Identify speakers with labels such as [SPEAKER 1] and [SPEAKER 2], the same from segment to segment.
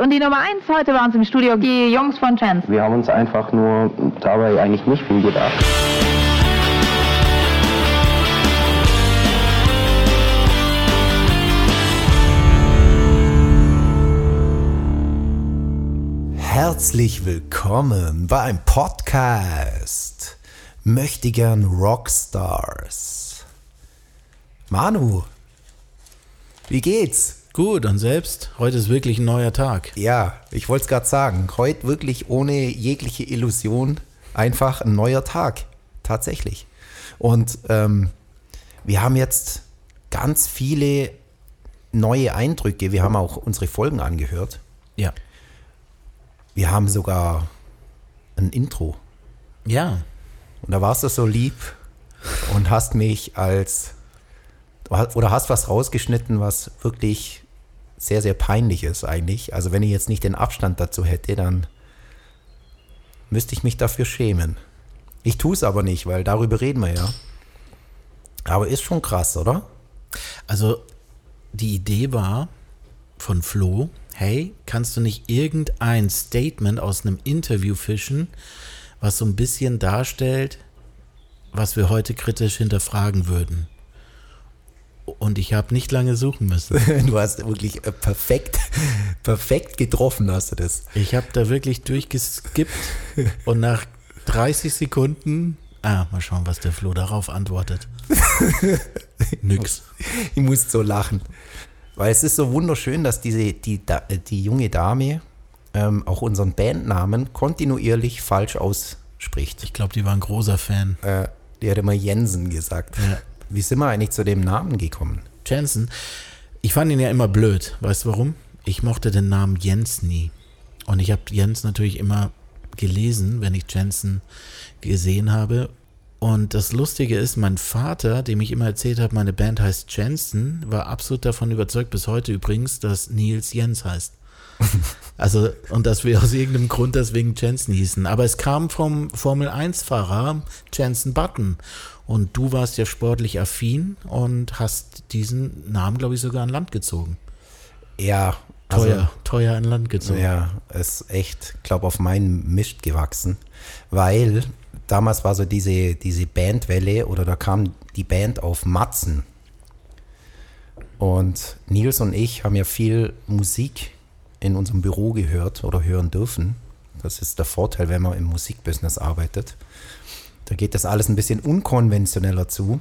[SPEAKER 1] und die Nummer 1 heute bei uns im Studio, die Jungs von Chance.
[SPEAKER 2] Wir haben uns einfach nur dabei eigentlich nicht viel gedacht.
[SPEAKER 3] Herzlich willkommen beim Podcast Möchtegern Rockstars. Manu, wie geht's?
[SPEAKER 4] Gut, und selbst? Heute ist wirklich ein neuer Tag.
[SPEAKER 3] Ja, ich wollte es gerade sagen. Heute wirklich ohne jegliche Illusion einfach ein neuer Tag. Tatsächlich. Und ähm, wir haben jetzt ganz viele neue Eindrücke. Wir haben auch unsere Folgen angehört.
[SPEAKER 4] Ja.
[SPEAKER 3] Wir haben sogar ein Intro.
[SPEAKER 4] Ja.
[SPEAKER 3] Und da warst du so lieb und hast mich als oder hast was rausgeschnitten, was wirklich sehr, sehr peinlich ist eigentlich. Also wenn ich jetzt nicht den Abstand dazu hätte, dann müsste ich mich dafür schämen. Ich tue es aber nicht, weil darüber reden wir ja. Aber ist schon krass, oder?
[SPEAKER 4] Also die Idee war von Flo, hey, kannst du nicht irgendein Statement aus einem Interview fischen, was so ein bisschen darstellt, was wir heute kritisch hinterfragen würden? Und ich habe nicht lange suchen müssen.
[SPEAKER 3] Du hast wirklich äh, perfekt, perfekt getroffen, hast du das.
[SPEAKER 4] Ich habe da wirklich durchgeskippt und nach 30 Sekunden, ah, mal schauen, was der Flo darauf antwortet. Nix.
[SPEAKER 3] Ich muss so lachen. Weil es ist so wunderschön, dass diese, die, äh, die junge Dame ähm, auch unseren Bandnamen kontinuierlich falsch ausspricht.
[SPEAKER 4] Ich glaube, die war ein großer Fan.
[SPEAKER 3] Äh, die hat immer Jensen gesagt. Ja. Wie sind wir eigentlich zu dem Namen gekommen?
[SPEAKER 4] Jensen. Ich fand ihn ja immer blöd. Weißt du warum? Ich mochte den Namen Jens nie. Und ich habe Jens natürlich immer gelesen, wenn ich Jensen gesehen habe. Und das Lustige ist, mein Vater, dem ich immer erzählt habe, meine Band heißt Jensen, war absolut davon überzeugt, bis heute übrigens, dass Nils Jens heißt. Also, und dass wir aus irgendeinem Grund deswegen Jensen hießen. Aber es kam vom Formel-1-Fahrer Jensen Button. Und du warst ja sportlich affin und hast diesen Namen, glaube ich, sogar an Land gezogen.
[SPEAKER 3] Ja.
[SPEAKER 4] Teuer, also, teuer an Land gezogen.
[SPEAKER 3] Ja, ist echt, glaube auf meinen Mist gewachsen. Weil damals war so diese, diese Bandwelle oder da kam die Band auf Matzen. Und Nils und ich haben ja viel Musik in unserem Büro gehört oder hören dürfen. Das ist der Vorteil, wenn man im Musikbusiness arbeitet. Da geht das alles ein bisschen unkonventioneller zu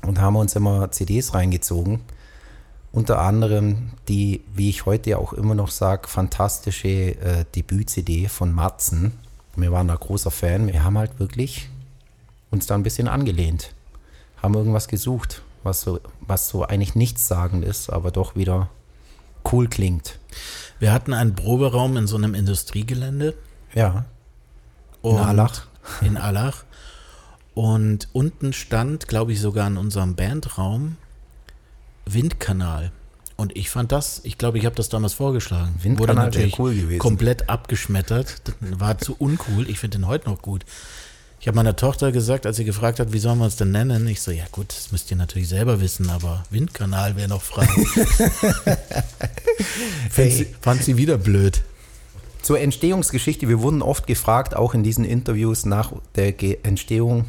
[SPEAKER 3] und haben uns immer CDs reingezogen. Unter anderem die, wie ich heute auch immer noch sage, fantastische äh, Debüt-CD von Matzen. Wir waren da großer Fan. Wir haben halt wirklich uns da ein bisschen angelehnt. Haben irgendwas gesucht, was so, was so eigentlich nichtssagend ist, aber doch wieder cool klingt.
[SPEAKER 4] Wir hatten einen Proberaum in so einem Industriegelände.
[SPEAKER 3] Ja. In Allach.
[SPEAKER 4] In Allach. Und unten stand, glaube ich, sogar in unserem Bandraum Windkanal. Und ich fand das, ich glaube, ich habe das damals vorgeschlagen.
[SPEAKER 3] Windkanal Wurde natürlich cool gewesen.
[SPEAKER 4] komplett abgeschmettert. Das war zu uncool. Ich finde den heute noch gut. Ich habe meiner Tochter gesagt, als sie gefragt hat, wie sollen wir uns denn nennen? Ich so, ja gut, das müsst ihr natürlich selber wissen, aber Windkanal wäre noch frei. hey. sie, fand sie wieder blöd.
[SPEAKER 3] Zur Entstehungsgeschichte, wir wurden oft gefragt, auch in diesen Interviews nach der Entstehung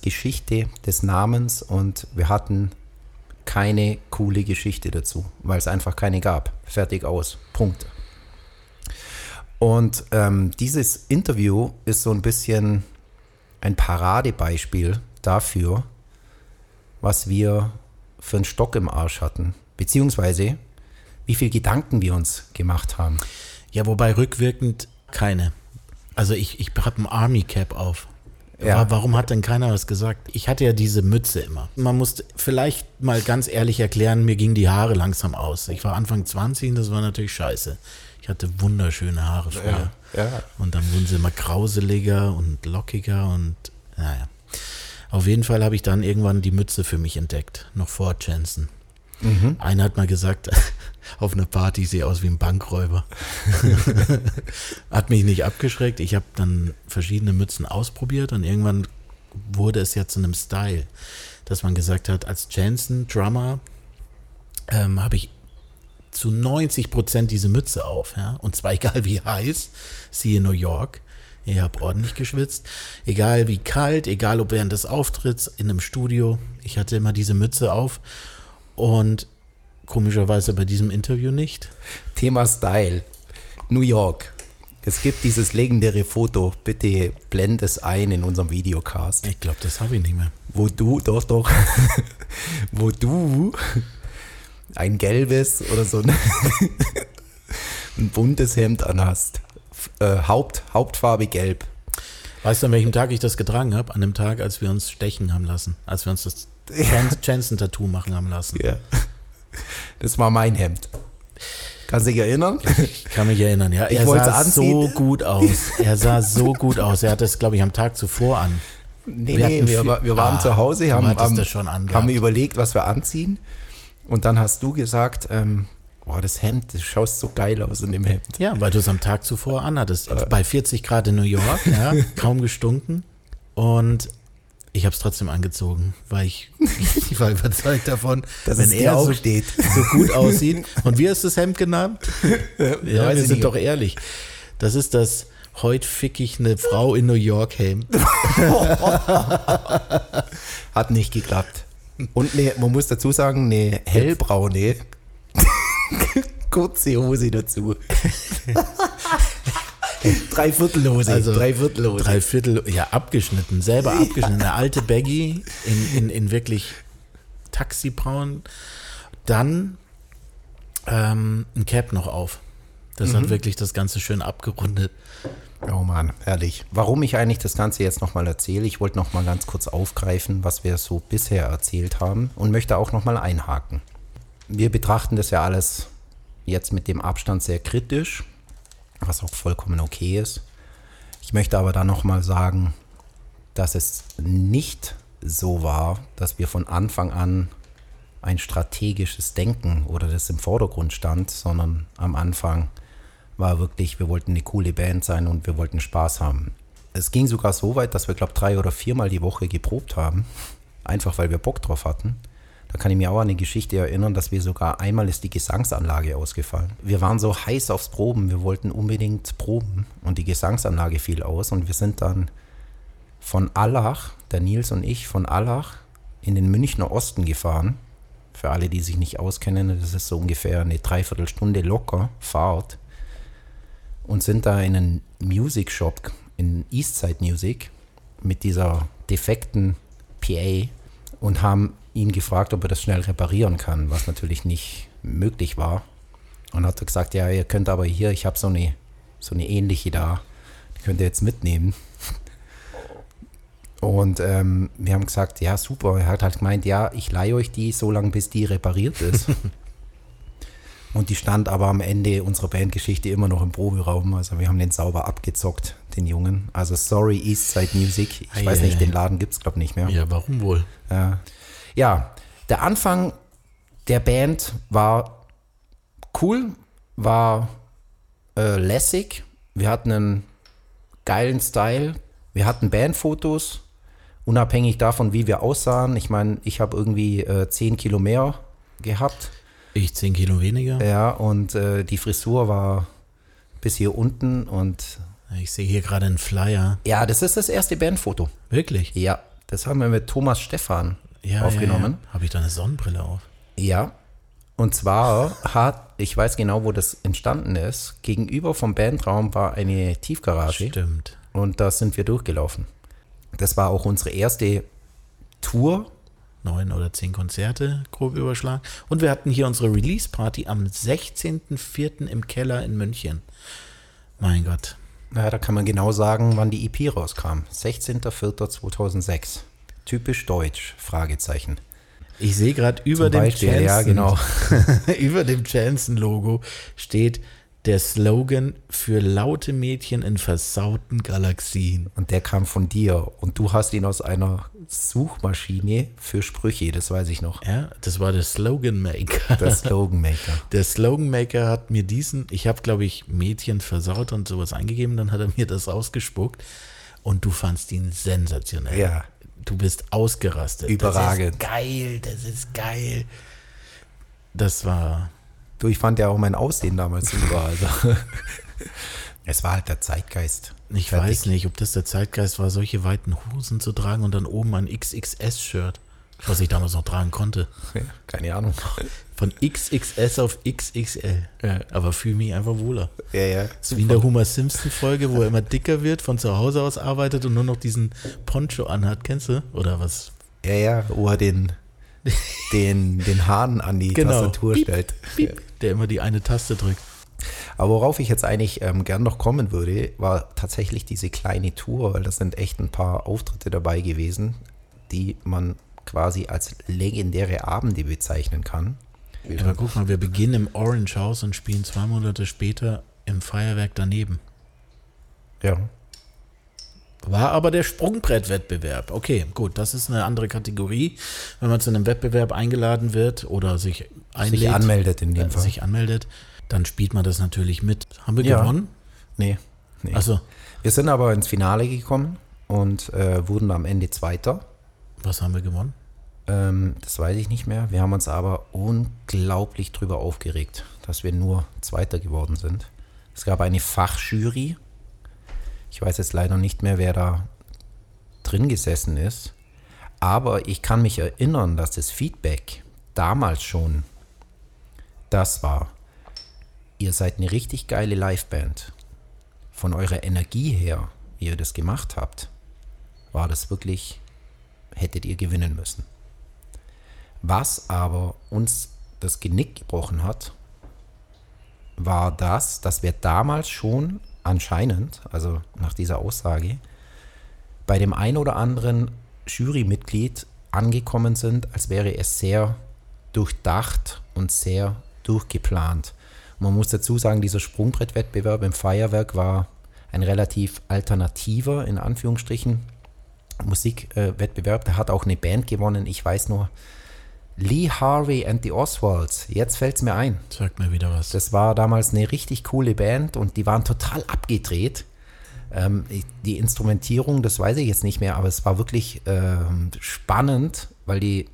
[SPEAKER 3] Geschichte des Namens und wir hatten keine coole Geschichte dazu, weil es einfach keine gab. Fertig aus. Punkt. Und ähm, dieses Interview ist so ein bisschen ein Paradebeispiel dafür, was wir für einen Stock im Arsch hatten, beziehungsweise wie viel Gedanken wir uns gemacht haben.
[SPEAKER 4] Ja, wobei rückwirkend keine. Also ich, ich habe ein Army Cap auf. Ja. Warum hat denn keiner was gesagt? Ich hatte ja diese Mütze immer. Man muss vielleicht mal ganz ehrlich erklären, mir gingen die Haare langsam aus. Ich war Anfang 20 und das war natürlich scheiße. Ich hatte wunderschöne Haare früher. Ja, ja. Und dann wurden sie immer grauseliger und lockiger und naja. Auf jeden Fall habe ich dann irgendwann die Mütze für mich entdeckt, noch vor Jensen. Mhm. Einer hat mal gesagt, auf einer Party sehe aus wie ein Bankräuber. hat mich nicht abgeschreckt. Ich habe dann verschiedene Mützen ausprobiert und irgendwann wurde es ja zu einem Style, dass man gesagt hat, als Jensen Drummer ähm, habe ich zu 90 Prozent diese Mütze auf, ja. Und zwar egal wie heiß, siehe New York. Ich habe ordentlich geschwitzt. Egal wie kalt, egal ob während des Auftritts in einem Studio. Ich hatte immer diese Mütze auf. Und komischerweise bei diesem Interview nicht.
[SPEAKER 3] Thema Style. New York. Es gibt dieses legendäre Foto, bitte blend es ein in unserem Videocast,
[SPEAKER 4] Ich glaube, das habe ich nicht mehr.
[SPEAKER 3] wo du, doch, doch, wo du ein gelbes oder so ein, ein buntes Hemd anhast. Äh, Haupt, Hauptfarbe gelb.
[SPEAKER 4] Weißt du, an welchem Tag ich das getragen habe? An dem Tag, als wir uns stechen haben lassen. Als wir uns das Jansen-Tattoo machen haben lassen.
[SPEAKER 3] Ja. Das war mein Hemd. Kannst du dich erinnern?
[SPEAKER 4] Ich kann mich erinnern, ja.
[SPEAKER 3] Ich
[SPEAKER 4] Er
[SPEAKER 3] wollte
[SPEAKER 4] sah
[SPEAKER 3] es
[SPEAKER 4] so gut aus. Er sah so gut aus. Er hat das, glaube ich, am Tag zuvor an.
[SPEAKER 3] Nee,
[SPEAKER 4] Wir
[SPEAKER 3] nee, wir,
[SPEAKER 4] viel-
[SPEAKER 3] wa- wir waren
[SPEAKER 4] Ah,
[SPEAKER 3] zu Hause, haben, haben,
[SPEAKER 4] das schon angehabt.
[SPEAKER 3] haben überlegt, was wir anziehen. Und dann hast du gesagt, ähm, boah, das Hemd, du schaust so geil aus in dem Hemd.
[SPEAKER 4] Ja, weil du es am Tag zuvor anhattest. Bei 40 Grad in New York, ja, kaum gestunken. Und ich habe es trotzdem angezogen, weil ich, ich war überzeugt davon,
[SPEAKER 3] Dass
[SPEAKER 4] wenn er so,
[SPEAKER 3] aufsteht.
[SPEAKER 4] so gut aussieht. Und wie hast du das Hemd genannt? Ja,
[SPEAKER 3] weiß
[SPEAKER 4] wir sind
[SPEAKER 3] nicht.
[SPEAKER 4] doch ehrlich. Das ist das Heut fick ich eine Frau in New York Hemd.
[SPEAKER 3] Hat nicht geklappt. Und ne, man muss dazu sagen, eine hellbraune kurze Hose dazu. Dreiviertellhose,
[SPEAKER 4] Also
[SPEAKER 3] Dreiviertellhose.
[SPEAKER 4] Drei Viertel, ja, abgeschnitten, selber abgeschnitten. Eine alte Baggy in, in, in wirklich Taxibraun. Dann ähm, ein Cap noch auf. Das
[SPEAKER 3] Mhm.
[SPEAKER 4] hat wirklich das Ganze schön abgerundet.
[SPEAKER 3] Oh Mann, herrlich. Warum ich eigentlich das Ganze jetzt nochmal erzähle, ich wollte nochmal ganz kurz aufgreifen, was wir so bisher erzählt haben und möchte auch nochmal einhaken. Wir betrachten das ja alles jetzt mit dem Abstand sehr kritisch, was auch vollkommen okay ist. Ich möchte aber dann nochmal sagen, dass es nicht so war, dass wir von Anfang an ein strategisches Denken oder das im Vordergrund stand, sondern am Anfang war wirklich, wir wollten eine coole Band sein und wir wollten Spaß haben. Es ging sogar so weit, dass wir, glaube drei oder viermal die Woche geprobt haben, einfach weil wir Bock drauf hatten. Da kann ich mir auch an eine Geschichte erinnern, dass wir sogar einmal ist die Gesangsanlage ausgefallen. Wir waren so heiß aufs Proben, wir wollten unbedingt proben und die Gesangsanlage fiel aus und wir sind dann von Allach, der Nils und ich, von Allach in den Münchner Osten gefahren. Für alle, die sich nicht auskennen, das ist so ungefähr eine Dreiviertelstunde locker Fahrt. Und sind da in einen Music Shop, in Eastside Music, mit dieser defekten PA und haben ihn gefragt, ob er das schnell reparieren kann, was natürlich nicht möglich war. Und hat er gesagt, ja, ihr könnt aber hier, ich habe so eine, so eine ähnliche da, die könnt ihr jetzt mitnehmen. Und ähm, wir haben gesagt, ja, super. Er hat halt gemeint, ja, ich leihe euch die so lange, bis die repariert ist. Und die stand aber am Ende unserer Bandgeschichte immer noch im Proberaum. Also wir haben den sauber abgezockt, den Jungen. Also sorry, Eastside Music. Ich
[SPEAKER 4] Ei,
[SPEAKER 3] weiß
[SPEAKER 4] ei,
[SPEAKER 3] nicht,
[SPEAKER 4] ei.
[SPEAKER 3] den Laden gibt es, glaube ich, nicht mehr.
[SPEAKER 4] Ja, warum wohl?
[SPEAKER 3] Ja. Ja, der Anfang der Band war cool, war äh, lässig. Wir hatten einen geilen Style. Wir hatten Bandfotos, unabhängig davon, wie wir aussahen. Ich meine, ich habe irgendwie äh, 10 Kilo mehr gehabt.
[SPEAKER 4] Ich 10 Kilo weniger.
[SPEAKER 3] Ja, und äh, die Frisur war bis hier unten. Und
[SPEAKER 4] Ich sehe hier gerade einen Flyer.
[SPEAKER 3] ja, das ist das erste Bandfoto.
[SPEAKER 4] Wirklich?
[SPEAKER 3] Ja, das haben wir mit Thomas Stephan
[SPEAKER 4] Ja,
[SPEAKER 3] aufgenommen.
[SPEAKER 4] Ja, ja. Habe ich da eine Sonnenbrille auf?
[SPEAKER 3] Ja. Und zwar hat, ich weiß genau, wo das entstanden ist. Gegenüber vom Bandraum war eine Tiefgarage
[SPEAKER 4] Stimmt.
[SPEAKER 3] und da sind wir durchgelaufen. Das war auch unsere erste Tour.
[SPEAKER 4] Neun oder zehn Konzerte, grob überschlagen. Und wir hatten hier unsere Release-Party am 16.04. im Keller in München. Mein Gott.
[SPEAKER 3] Ja, da kann man genau sagen, wann die EP rauskam. 16.04.2006. Typisch deutsch, Fragezeichen.
[SPEAKER 4] Ich sehe gerade über
[SPEAKER 3] Beispiel, ja, genau.
[SPEAKER 4] über dem Jansen-Logo steht der Slogan für laute Mädchen in versauten Galaxien.
[SPEAKER 3] Und der kam von dir. Und du hast ihn aus einer Suchmaschine für Sprüche, das weiß ich noch.
[SPEAKER 4] Ja, das war der Slogan Maker.
[SPEAKER 3] Der Slogan Maker.
[SPEAKER 4] Der Slogan Maker hat mir diesen, ich habe glaube ich Mädchen versaut und sowas eingegeben, dann hat er mir das rausgespuckt und du fandst ihn sensationell.
[SPEAKER 3] Ja.
[SPEAKER 4] Du bist ausgerastet.
[SPEAKER 3] Überragend.
[SPEAKER 4] Das ist geil, das ist geil. Das war,
[SPEAKER 3] Du, ich fand ja auch mein Aussehen damals super. Also. es war halt der Zeitgeist.
[SPEAKER 4] Ich
[SPEAKER 3] Fertig.
[SPEAKER 4] weiß nicht, ob das der Zeitgeist war, solche weiten Hosen zu tragen und dann oben ein XXS-Shirt, was ich damals noch tragen konnte.
[SPEAKER 3] Ja, keine Ahnung.
[SPEAKER 4] Von XXS auf XXL.
[SPEAKER 3] Ja.
[SPEAKER 4] Aber fühle mich einfach wohler.
[SPEAKER 3] Ja, ja.
[SPEAKER 4] Das ist wie in der Homer Simpson-Folge, wo er immer dicker wird, von zu Hause aus arbeitet und nur noch diesen Poncho anhat. Kennst du? Oder was?
[SPEAKER 3] Ja, ja, wo er den, den, den Hahn an die Tastatur
[SPEAKER 4] Piep,
[SPEAKER 3] stellt.
[SPEAKER 4] piep, der immer die eine Taste drückt.
[SPEAKER 3] Aber worauf ich jetzt eigentlich ähm, gern noch kommen würde, war tatsächlich diese kleine Tour, weil das sind echt ein paar Auftritte dabei gewesen, die man quasi als legendäre Abende bezeichnen kann.
[SPEAKER 4] Aber guck mal, wir beginnen im Orange House und spielen zwei Monate später im Feuerwerk daneben.
[SPEAKER 3] Ja.
[SPEAKER 4] War aber der Sprungbrettwettbewerb. Okay, gut, das ist eine andere Kategorie. Wenn man zu einem Wettbewerb eingeladen wird oder sich einlädt,
[SPEAKER 3] Sich anmeldet in dem
[SPEAKER 4] äh,
[SPEAKER 3] Fall.
[SPEAKER 4] sich anmeldet, dann spielt man das natürlich mit. Haben wir
[SPEAKER 3] Ja.
[SPEAKER 4] gewonnen?
[SPEAKER 3] Nee. nee.
[SPEAKER 4] Also,
[SPEAKER 3] Wir sind aber ins Finale gekommen und äh, wurden am Ende Zweiter.
[SPEAKER 4] Was haben wir gewonnen?
[SPEAKER 3] Ähm, das weiß ich nicht mehr. Wir haben uns aber unglaublich drüber aufgeregt, dass wir nur Zweiter geworden sind. Es gab eine Fachjury. Ich weiß jetzt leider nicht mehr, wer da drin gesessen ist. Aber ich kann mich erinnern, dass das Feedback damals schon das war. Ihr seid eine richtig geile Liveband. Von eurer Energie her, wie ihr das gemacht habt, war das wirklich, hättet ihr gewinnen müssen. Was aber uns das Genick gebrochen hat, war das, dass wir damals schon anscheinend, also nach dieser Aussage, bei dem ein oder anderen Jurymitglied angekommen sind, als wäre es sehr durchdacht und sehr durchgeplant. Man muss dazu sagen, dieser Sprungbrettwettbewerb im Feuerwerk war ein relativ alternativer, in Anführungsstrichen, Musikwettbewerb. Da hat auch eine Band gewonnen. Ich weiß nur, Lee Harvey and the Oswalds. Jetzt fällt es mir ein.
[SPEAKER 4] Sagt mir wieder was.
[SPEAKER 3] Das war damals eine richtig coole Band und die waren total abgedreht. Ähm, die Instrumentierung, das weiß ich jetzt nicht mehr, aber es war wirklich ähm, spannend, weil die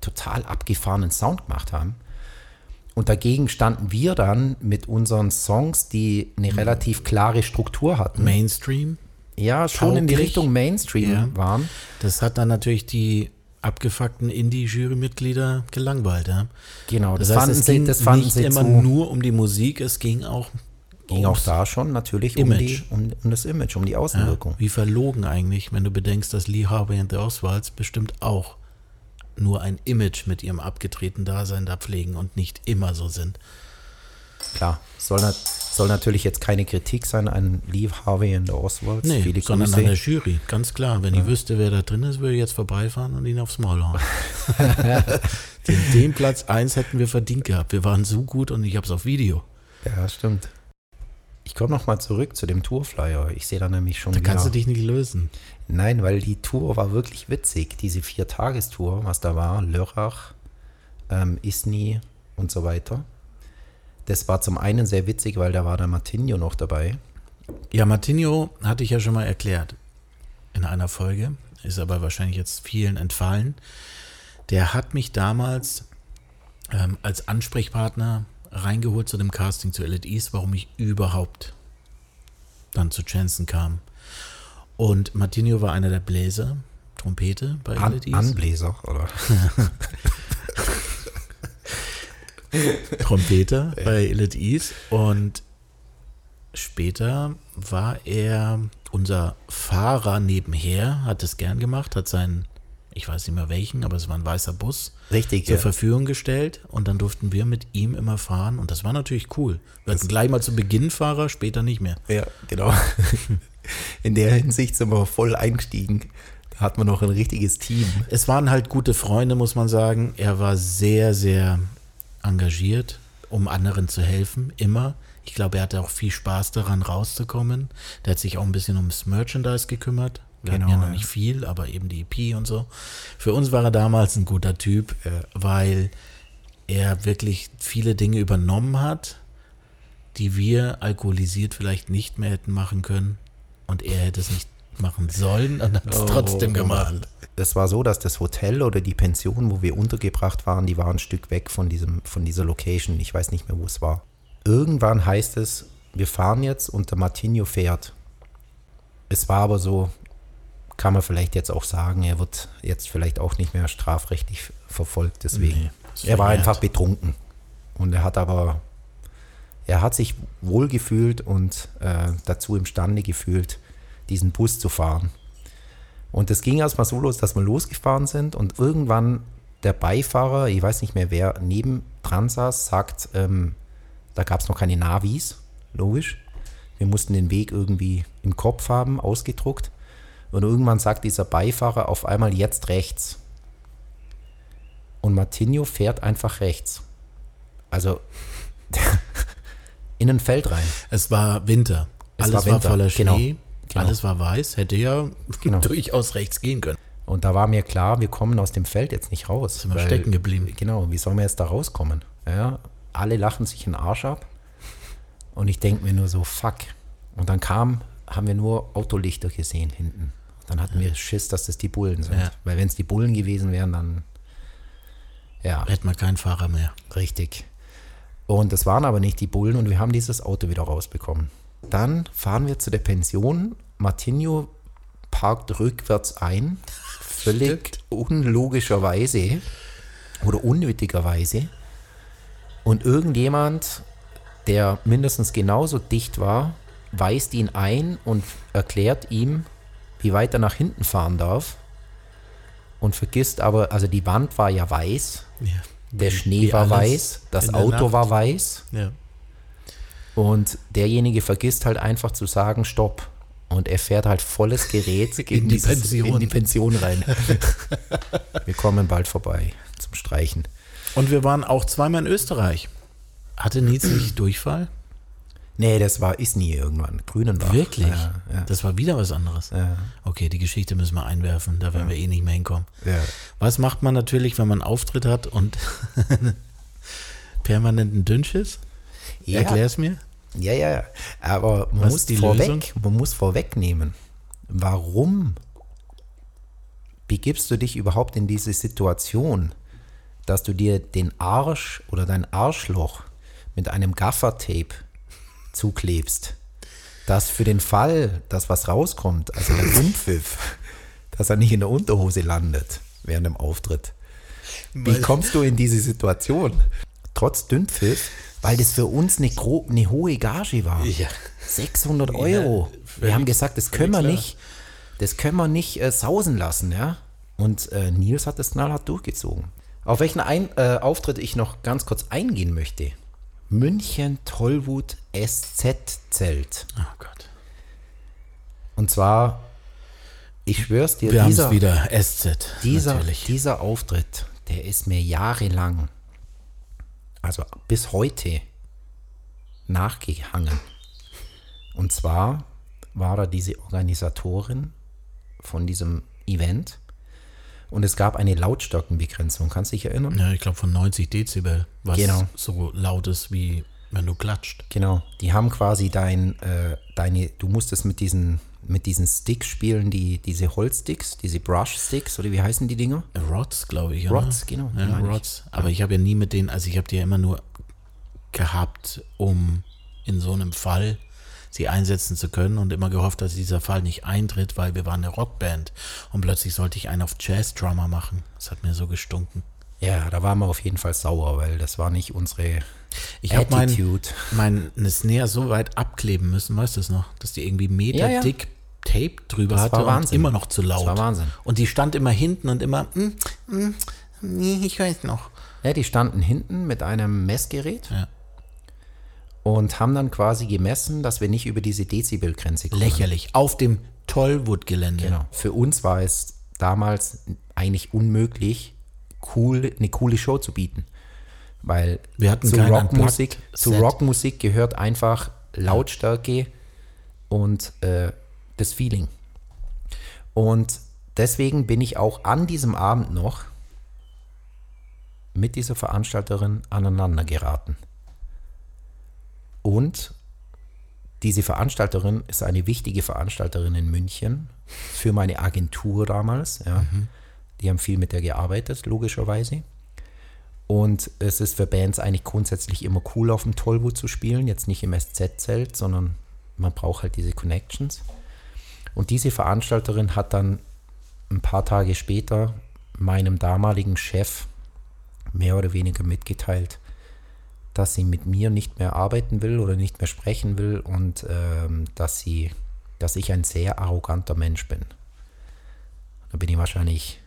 [SPEAKER 3] total abgefahrenen Sound gemacht haben. Und dagegen standen wir dann mit unseren Songs, die eine relativ klare Struktur hatten.
[SPEAKER 4] Mainstream.
[SPEAKER 3] Ja, schon in die. Richtung Mainstream
[SPEAKER 4] Ja.
[SPEAKER 3] waren.
[SPEAKER 4] Das hat dann natürlich die abgefuckten Indie-Jurymitglieder gelangweilt. Ja?
[SPEAKER 3] Genau, das,
[SPEAKER 4] Das heißt,
[SPEAKER 3] fanden
[SPEAKER 4] es
[SPEAKER 3] sie,
[SPEAKER 4] ging
[SPEAKER 3] das fanden
[SPEAKER 4] nicht
[SPEAKER 3] sie
[SPEAKER 4] immer
[SPEAKER 3] zu,
[SPEAKER 4] nur um die Musik, es ging auch
[SPEAKER 3] ging auch da schon natürlich um, die, um, um das Image, um die
[SPEAKER 4] Ja,
[SPEAKER 3] Außenwirkung.
[SPEAKER 4] wie verlogen eigentlich, wenn du bedenkst, dass Lee Harvey und the Oswalds bestimmt auch nur ein Image mit ihrem abgedrehten Dasein da pflegen und nicht immer so sind.
[SPEAKER 3] Klar, soll, soll natürlich jetzt keine Kritik sein an Lee Harvey und the Oswalds.
[SPEAKER 4] Nee,
[SPEAKER 3] Viele
[SPEAKER 4] sondern
[SPEAKER 3] Grüße.
[SPEAKER 4] an der Jury, ganz klar. Wenn ich wüsste, wer da drin ist, würde ich jetzt vorbeifahren und ihn aufs Maul hauen. den, den Platz 1 hätten wir verdient gehabt. Wir waren so gut und ich habe es auf Video.
[SPEAKER 3] Ja, stimmt. Ich komme nochmal zurück zu dem Tourflyer. Ich sehe da nämlich schon
[SPEAKER 4] Da kannst du
[SPEAKER 3] wieder-
[SPEAKER 4] dich nicht lösen.
[SPEAKER 3] Nein, weil die Tour war wirklich witzig. Diese Vier-Tagestour, was da war, Lörrach, ähm, Isny und so weiter. Das war zum einen sehr witzig, weil da war der Martinho noch dabei.
[SPEAKER 4] Ja, Martinho hatte ich ja schon mal erklärt in einer Folge, ist aber wahrscheinlich jetzt vielen entfallen. Der hat mich damals ähm, als Ansprechpartner reingeholt zu dem Casting zu Elite East, warum ich überhaupt dann zu Jensen kam. Und Martinho war einer der Bläser, Trompete bei
[SPEAKER 3] An
[SPEAKER 4] Elite East.
[SPEAKER 3] Anbläser, oder?
[SPEAKER 4] Trompeter bei Elite East und später war er unser Fahrer nebenher, hat es gern gemacht, hat seinen, ich weiß nicht mehr welchen, aber es war ein weißer Bus
[SPEAKER 3] Richtig,
[SPEAKER 4] zur
[SPEAKER 3] ja.
[SPEAKER 4] Verfügung gestellt und dann durften wir mit ihm immer fahren und das war natürlich cool. Wir hatten gleich mal zu Beginn Fahrer, später nicht mehr.
[SPEAKER 3] Ja, genau. In der Hinsicht sind wir voll eingestiegen. Da hat man noch ein richtiges Team.
[SPEAKER 4] Es waren halt gute Freunde, muss man sagen. Er war sehr, sehr engagiert, um anderen zu helfen, immer. Ich glaube, er hatte auch viel Spaß daran, rauszukommen. Der hat sich auch ein bisschen ums Merchandise gekümmert. Wir hatten
[SPEAKER 3] Genau,
[SPEAKER 4] ja noch
[SPEAKER 3] ja.
[SPEAKER 4] nicht viel, aber eben die EP und so. Für uns war er damals ein guter Typ, äh, weil er wirklich viele Dinge übernommen hat, die wir alkoholisiert vielleicht nicht mehr hätten machen können. Und er hätte es nicht machen sollen und hat es trotzdem gemacht.
[SPEAKER 3] Es war so, dass das Hotel oder die Pension, wo wir untergebracht waren, die war ein Stück weg von, diesem, von dieser Location. Ich weiß nicht mehr, wo es war. Irgendwann heißt es, wir fahren jetzt und der Martino fährt. Es war aber so, kann man vielleicht jetzt auch sagen, er wird jetzt vielleicht auch nicht mehr strafrechtlich verfolgt. Deswegen.
[SPEAKER 4] Nee,
[SPEAKER 3] er war einfach betrunken. Und er hat aber, er hat sich wohl gefühlt und äh, dazu imstande gefühlt, diesen Bus zu fahren. Und es ging erstmal so los, dass wir losgefahren sind und irgendwann der Beifahrer, ich weiß nicht mehr wer, neben dran saß, sagt, ähm, da gab es noch keine Navis, logisch. Wir mussten den Weg irgendwie im Kopf haben, ausgedruckt. Und irgendwann sagt dieser Beifahrer auf einmal jetzt rechts. Und Martinho fährt einfach rechts. Also in ein Feld rein.
[SPEAKER 4] Es war Winter.
[SPEAKER 3] Es
[SPEAKER 4] Alles
[SPEAKER 3] war
[SPEAKER 4] war,
[SPEAKER 3] Winter,
[SPEAKER 4] voller
[SPEAKER 3] genau.
[SPEAKER 4] Schnee.
[SPEAKER 3] Genau.
[SPEAKER 4] Alles war weiß. Hätte ja
[SPEAKER 3] Genau.
[SPEAKER 4] durchaus rechts gehen können.
[SPEAKER 3] Und da war mir klar, wir kommen aus dem Feld jetzt nicht raus.
[SPEAKER 4] Sind wir stecken geblieben.
[SPEAKER 3] Genau, wie sollen wir jetzt da rauskommen? Ja, alle lachen sich den Arsch ab. Und ich denke mir nur so, fuck. Und dann kam, haben wir nur Autolichter gesehen hinten. Dann hatten wir Schiss, dass das die Bullen sind.
[SPEAKER 4] Ja.
[SPEAKER 3] Weil wenn es die Bullen gewesen wären, dann ja,
[SPEAKER 4] Hätten wir keinen Fahrer mehr.
[SPEAKER 3] richtig. Und das waren aber nicht die Bullen und wir haben dieses Auto wieder rausbekommen. Dann fahren wir zu der Pension. Martinho parkt rückwärts ein, völlig unlogischerweise oder unnötigerweise. Und irgendjemand, der mindestens genauso dicht war, weist ihn ein und erklärt ihm, wie weit er nach hinten fahren darf. Und vergisst aber, also die Wand war ja weiß,
[SPEAKER 4] Ja.
[SPEAKER 3] der Schnee war
[SPEAKER 4] alles
[SPEAKER 3] weiß, das Auto war weiß.
[SPEAKER 4] Ja.
[SPEAKER 3] Und derjenige vergisst halt einfach zu sagen, stopp. Und er fährt halt volles Gerät
[SPEAKER 4] In die
[SPEAKER 3] dieses-
[SPEAKER 4] Pension.
[SPEAKER 3] in die Pension rein. Wir kommen bald vorbei zum Streichen.
[SPEAKER 4] Und wir waren auch zweimal in Österreich. Hatte Nils nicht Durchfall?
[SPEAKER 3] Nee, das war ist nie irgendwann. Grünenbach.
[SPEAKER 4] Wirklich?
[SPEAKER 3] Ja, ja.
[SPEAKER 4] Das war wieder was anderes.
[SPEAKER 3] Ja.
[SPEAKER 4] Okay, die Geschichte müssen wir einwerfen, da werden wir eh nicht mehr hinkommen. Was macht man natürlich, wenn man einen Auftritt hat und permanenten Dünnschiss?
[SPEAKER 3] Ja.
[SPEAKER 4] Erklär's mir.
[SPEAKER 3] Ja, ja, ja. Aber man
[SPEAKER 4] Was
[SPEAKER 3] muss
[SPEAKER 4] die
[SPEAKER 3] vorweg,
[SPEAKER 4] Lösung?
[SPEAKER 3] man muss vorwegnehmen. Warum begibst du dich überhaupt in diese Situation, dass du dir den Arsch oder dein Arschloch mit einem Gaffertape zuklebst, dass für den Fall, dass was rauskommt, also der Dumpfiff, dass er nicht in der Unterhose landet während dem Auftritt. Wie kommst du in diese Situation? Trotz Dünnpfiff, weil das für uns eine, eine hohe Gage war.
[SPEAKER 4] Ja.
[SPEAKER 3] 600 Euro. wir haben gesagt, das können wir
[SPEAKER 4] klar.
[SPEAKER 3] nicht, das können wir nicht äh, sausen lassen, ja. Und äh, Nils hat das knallhart durchgezogen. Auf welchen Ein äh, Auftritt ich noch ganz kurz eingehen möchte. München Tollwut SZ-Zelt.
[SPEAKER 4] Oh Gott.
[SPEAKER 3] Und zwar, ich schwör's dir,
[SPEAKER 4] Wir haben
[SPEAKER 3] dieser,
[SPEAKER 4] es wieder. SZ.
[SPEAKER 3] dieser,
[SPEAKER 4] natürlich.
[SPEAKER 3] dieser Auftritt, der ist mir jahrelang, also bis heute, nachgehangen. Und zwar war da diese Organisatorin von diesem Event und es gab eine Lautstärkenbegrenzung. Kannst du dich erinnern?
[SPEAKER 4] Ja, ich glaube von 90 Dezibel, was
[SPEAKER 3] Genau.
[SPEAKER 4] so laut ist, wie wenn du klatscht.
[SPEAKER 3] Genau. Die haben quasi dein, äh, deine, du musstest mit diesen, mit diesen Sticks spielen, die, diese Holzsticks, diese Brush-Sticks oder wie heißen die Dinger?
[SPEAKER 4] Rods, glaube ich. Oder?
[SPEAKER 3] Rods, genau,
[SPEAKER 4] Ja,
[SPEAKER 3] ich.
[SPEAKER 4] Rods. Aber ich habe ja nie mit denen, also ich habe die ja immer nur gehabt, um in so einem Fall sie einsetzen zu können und immer gehofft, dass dieser Fall nicht eintritt, weil wir waren eine Rockband und plötzlich sollte ich einen auf Jazz-Drummer machen. Das hat mir so gestunken.
[SPEAKER 3] Ja, da waren wir auf jeden Fall sauer, weil das war nicht unsere
[SPEAKER 4] Ich habe mein,
[SPEAKER 3] Attitude.
[SPEAKER 4] mein eine Snare so weit abkleben müssen, weißt du es noch, dass die irgendwie Meter
[SPEAKER 3] Ja, ja.
[SPEAKER 4] dick Tape drüber
[SPEAKER 3] Das
[SPEAKER 4] hatte
[SPEAKER 3] war Wahnsinn.
[SPEAKER 4] immer noch zu laut.
[SPEAKER 3] Das war Wahnsinn.
[SPEAKER 4] Und die stand immer hinten und immer, mm, mm, nee, ich weiß noch.
[SPEAKER 3] Ja, die standen hinten mit einem Messgerät
[SPEAKER 4] Ja.
[SPEAKER 3] und haben dann quasi gemessen, dass wir nicht über diese Dezibelgrenze kommen.
[SPEAKER 4] Lächerlich. Auf dem Tollwood-Gelände.
[SPEAKER 3] Genau. Für uns war es damals eigentlich unmöglich, cool, eine coole Show zu bieten. Weil
[SPEAKER 4] Wir hatten
[SPEAKER 3] zu Rockmusik, zu. Rockmusik gehört einfach Lautstärke und äh, das Feeling. Und deswegen bin ich auch an diesem Abend noch mit dieser Veranstalterin aneinander geraten. Und diese Veranstalterin ist eine wichtige Veranstalterin in München für meine Agentur damals. Ja. Die haben viel mit der gearbeitet, logischerweise. Und es ist für Bands eigentlich grundsätzlich immer cool, auf dem Tollwood zu spielen. Jetzt nicht im SZ-Zelt, sondern man braucht halt diese Connections. Und diese Veranstalterin hat dann ein paar Tage später meinem damaligen Chef mehr oder weniger mitgeteilt, dass sie mit mir nicht mehr arbeiten will oder nicht mehr sprechen will und ähm, dass sie, dass ich ein sehr arroganter Mensch bin. Da bin ich wahrscheinlich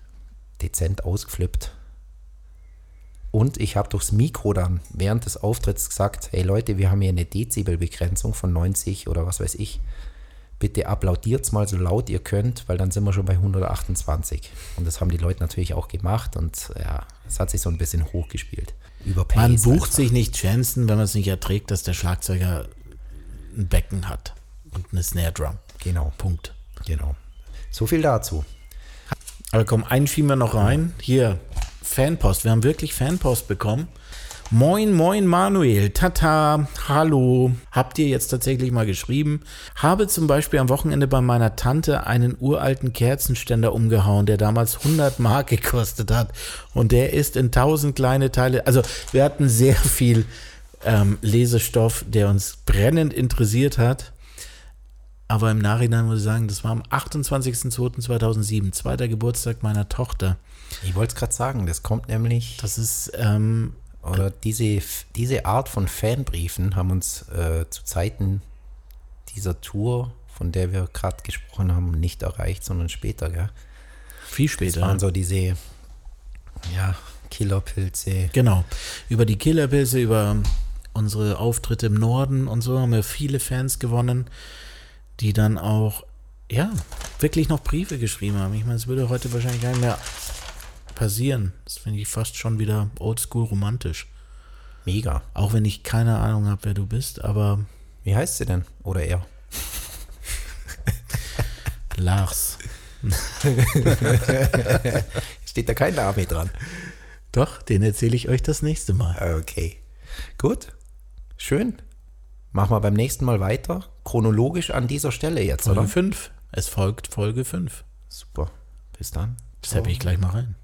[SPEAKER 3] dezent ausgeflippt. Und ich habe durchs Mikro dann während des Auftritts gesagt, hey Leute, wir haben hier eine Dezibelbegrenzung von 90 oder was weiß ich. Bitte applaudiert mal so laut ihr könnt, weil dann sind wir schon bei 128. Und das haben die Leute natürlich auch gemacht und ja, es hat sich so ein bisschen hochgespielt. Über
[SPEAKER 4] Man bucht
[SPEAKER 3] einfach.
[SPEAKER 4] sich nicht Jensen, wenn man es nicht erträgt, dass der Schlagzeuger ein Becken hat und eine Snare Drum.
[SPEAKER 3] Genau,
[SPEAKER 4] Punkt.
[SPEAKER 3] genau. So viel dazu.
[SPEAKER 4] Aber komm, einen schieben wir noch rein. Hier, Fanpost. Wir haben wirklich Fanpost bekommen. Moin, moin Manuel, tata, hallo. Habt ihr jetzt tatsächlich mal geschrieben? Habe zum Beispiel am Wochenende bei meiner Tante einen uralten Kerzenständer umgehauen, der damals 100 Mark gekostet hat. Und der ist in tausend kleine Teile. Also wir hatten sehr viel ähm, Lesestoff, der uns brennend interessiert hat. Aber im Nachhinein muss ich sagen, das war am 28.02.2007, zweiter Geburtstag meiner Tochter.
[SPEAKER 3] Ich wollte es gerade sagen, das kommt nämlich,
[SPEAKER 4] Das ist, ähm,
[SPEAKER 3] oder diese, diese Art von Fanbriefen haben uns äh, zu Zeiten dieser Tour, von der wir gerade gesprochen haben, nicht erreicht, sondern später, gell?
[SPEAKER 4] viel
[SPEAKER 3] Das
[SPEAKER 4] später.
[SPEAKER 3] waren so diese, ja, Killerpilze.
[SPEAKER 4] Genau. Über die Killerpilze, über unsere Auftritte im Norden und so haben wir viele Fans gewonnen, die dann auch, ja, wirklich noch Briefe geschrieben haben. Ich meine, es würde heute wahrscheinlich gar nicht mehr passieren. Das finde ich fast schon wieder oldschool romantisch.
[SPEAKER 3] Mega.
[SPEAKER 4] Auch wenn ich keine Ahnung habe, wer du bist, aber
[SPEAKER 3] Wie heißt sie denn? Oder er?
[SPEAKER 4] Lars.
[SPEAKER 3] Steht da kein Name dran.
[SPEAKER 4] Doch, den erzähle ich euch das nächste Mal.
[SPEAKER 3] Okay. Gut. Schön. Machen wir beim nächsten Mal weiter. Chronologisch an dieser Stelle jetzt,
[SPEAKER 4] Folge
[SPEAKER 3] oder?
[SPEAKER 4] 5. Es folgt Folge 5.
[SPEAKER 3] Super. Bis dann.
[SPEAKER 4] Das habe ich gleich mal rein.